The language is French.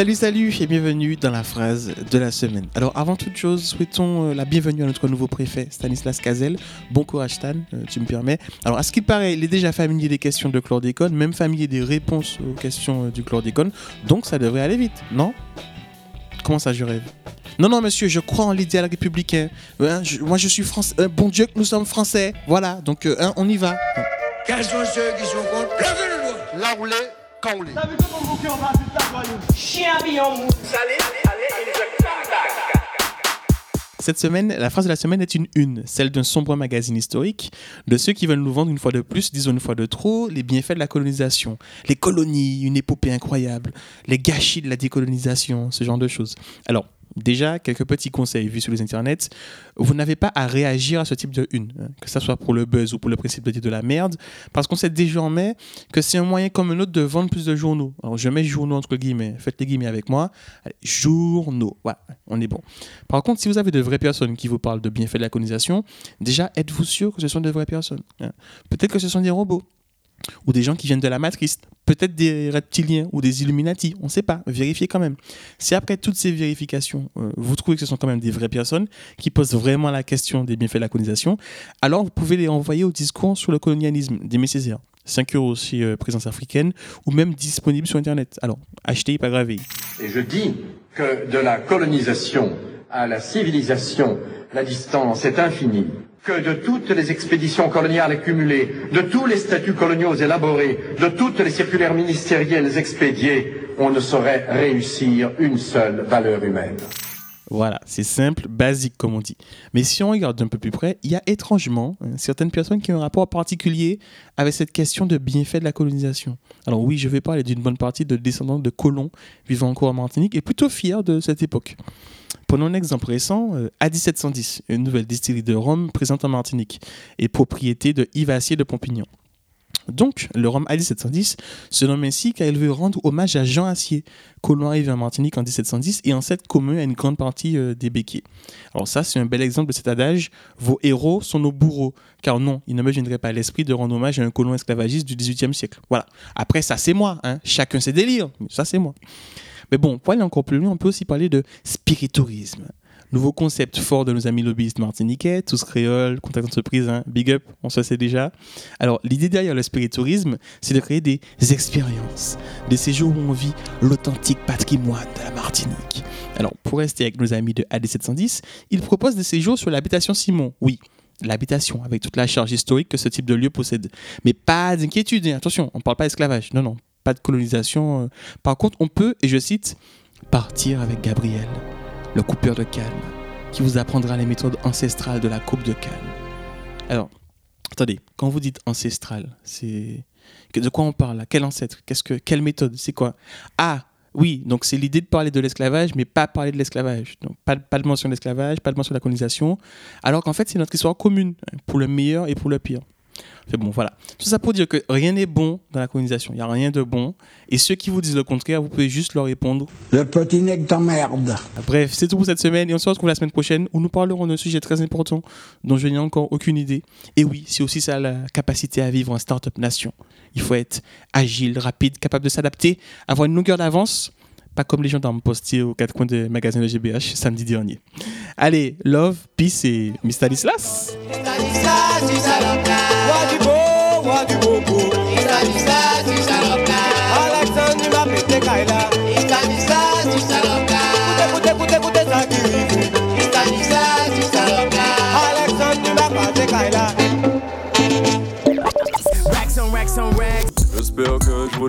Salut, salut et bienvenue dans la phrase de la semaine. Alors, avant toute chose, souhaitons euh, la bienvenue à notre nouveau préfet, Stanislas Cazel. Bon courage, Stan, euh, tu me permets. Alors, à ce qu'il paraît, il est déjà familier des questions de chlordécone, même familier des réponses aux questions euh, du chlordécone, donc ça devrait aller vite, non? Comment ça, je rêve? Non, non, monsieur, je crois en l'idéal républicain. Hein, je- moi, je suis français. Euh, bon Dieu que nous sommes français. Voilà, donc euh, hein, on y va. Quels sont ceux qui sont contre? Levez le doigt Là où Cette semaine, la phrase de la semaine est une une, celle d'un sombre magazine historique, de ceux qui veulent nous vendre une fois de plus, disons une fois de trop, les bienfaits de la colonisation, les colonies, une épopée incroyable, les gâchis de la décolonisation, ce genre de choses. Alors, déjà, quelques petits conseils vus sur les internets. Vous n'avez pas à réagir à ce type de une, hein, que ce soit pour le buzz ou pour le principe de dire de la merde, parce qu'on sait désormais que c'est un moyen comme un autre de vendre plus de journaux. Alors, je mets journaux entre guillemets, faites les guillemets avec moi. Journaux, voilà, on est bon. Par contre, si vous avez de vraies personnes qui vous parlent de bienfaits de la colonisation, déjà, êtes-vous sûr que ce sont de vraies personnes hein? Peut-être que ce sont des robots. Ou des gens qui viennent de la matrice. Peut-être des reptiliens ou des Illuminati. On ne sait pas. Vérifiez quand même. Si après toutes ces vérifications, euh, vous trouvez que ce sont quand même des vraies personnes qui posent vraiment la question des bienfaits de la colonisation, alors vous pouvez les envoyer au discours sur le colonialisme d'Aimé Césaire. 5 euros aussi euh, présence africaine ou même disponible sur Internet. Alors, achetez, pas gravé. Et je dis que de la colonisation à la civilisation, la distance est infinie. Que de toutes les expéditions coloniales accumulées, de tous les statuts coloniaux élaborés, de toutes les circulaires ministérielles expédiées, on ne saurait réussir une seule valeur humaine. Voilà, c'est simple, basique comme on dit. Mais si on regarde d'un peu plus près, il y a étrangement hein, certaines personnes qui ont un rapport particulier avec cette question de bienfait de la colonisation. Alors oui, je vais parler d'une bonne partie de descendants de colons vivant encore en Martinique et plutôt fiers de cette époque. Prenons un exemple récent, euh, A1710, une nouvelle distillerie de rhum présente en Martinique et propriété de Yves de Pompignan. Donc, le rhum A1710 se nomme ainsi car il veut rendre hommage à Jean Assier, colon arrivé en Martinique en 1710 et ancêtre commun à une grande partie euh, des béquets. Alors ça, c'est un bel exemple de cet adage « Vos héros sont nos bourreaux ». Car non, il ne me viendrait pas à l'esprit de rendre hommage à un colon esclavagiste du XVIIIe siècle. Voilà. Après, ça c'est moi, hein. chacun ses délires, mais ça c'est moi. Mais bon, pour aller encore plus loin, on peut aussi parler de spiritourisme. Nouveau concept fort de nos amis lobbyistes martiniquais, tous créoles, contact d'entreprise, hein, big up, on se sait déjà. Alors, l'idée derrière le spiritourisme, c'est de créer des expériences, des séjours où on vit l'authentique patrimoine de la Martinique. Alors, pour rester avec nos amis de AD710, ils proposent des séjours sur l'habitation Simon. Oui, l'habitation, avec toute la charge historique que ce type de lieu possède. Mais pas d'inquiétude, hein, attention, on ne parle pas d'esclavage, non, non, pas de colonisation. euh. Par contre, on peut, et je cite, partir avec Gabriel, le coupeur de canne, qui vous apprendra les méthodes ancestrales de la coupe de canne. Alors, attendez, quand vous dites ancestral, c'est de quoi on parle là? Quel ancêtre? Qu'est-ce que quelle méthode? C'est quoi? Ah oui, donc c'est l'idée de parler de l'esclavage, mais pas parler de l'esclavage. Donc pas, pas de mention de l'esclavage, pas de mention de la colonisation, alors qu'en fait c'est notre histoire commune, hein, pour le meilleur et pour le pire. C'est bon, voilà. Tout ça pour dire que rien n'est bon dans la colonisation. Il n'y a rien de bon. Et ceux qui vous disent le contraire, vous pouvez juste leur répondre Le petit nègre t'emmerde. Bref, c'est tout pour cette semaine et on se retrouve la semaine prochaine où nous parlerons d'un sujet très important dont je n'ai encore aucune idée. Et oui, c'est aussi ça la capacité à vivre en start-up nation. Il faut être agile, rapide, capable de s'adapter, avoir une longueur d'avance, pas comme les gens dans postés aux quatre coins des magasins de GBH samedi dernier. Allez, love, peace et Mr. Stanislas. J'espère que je vous.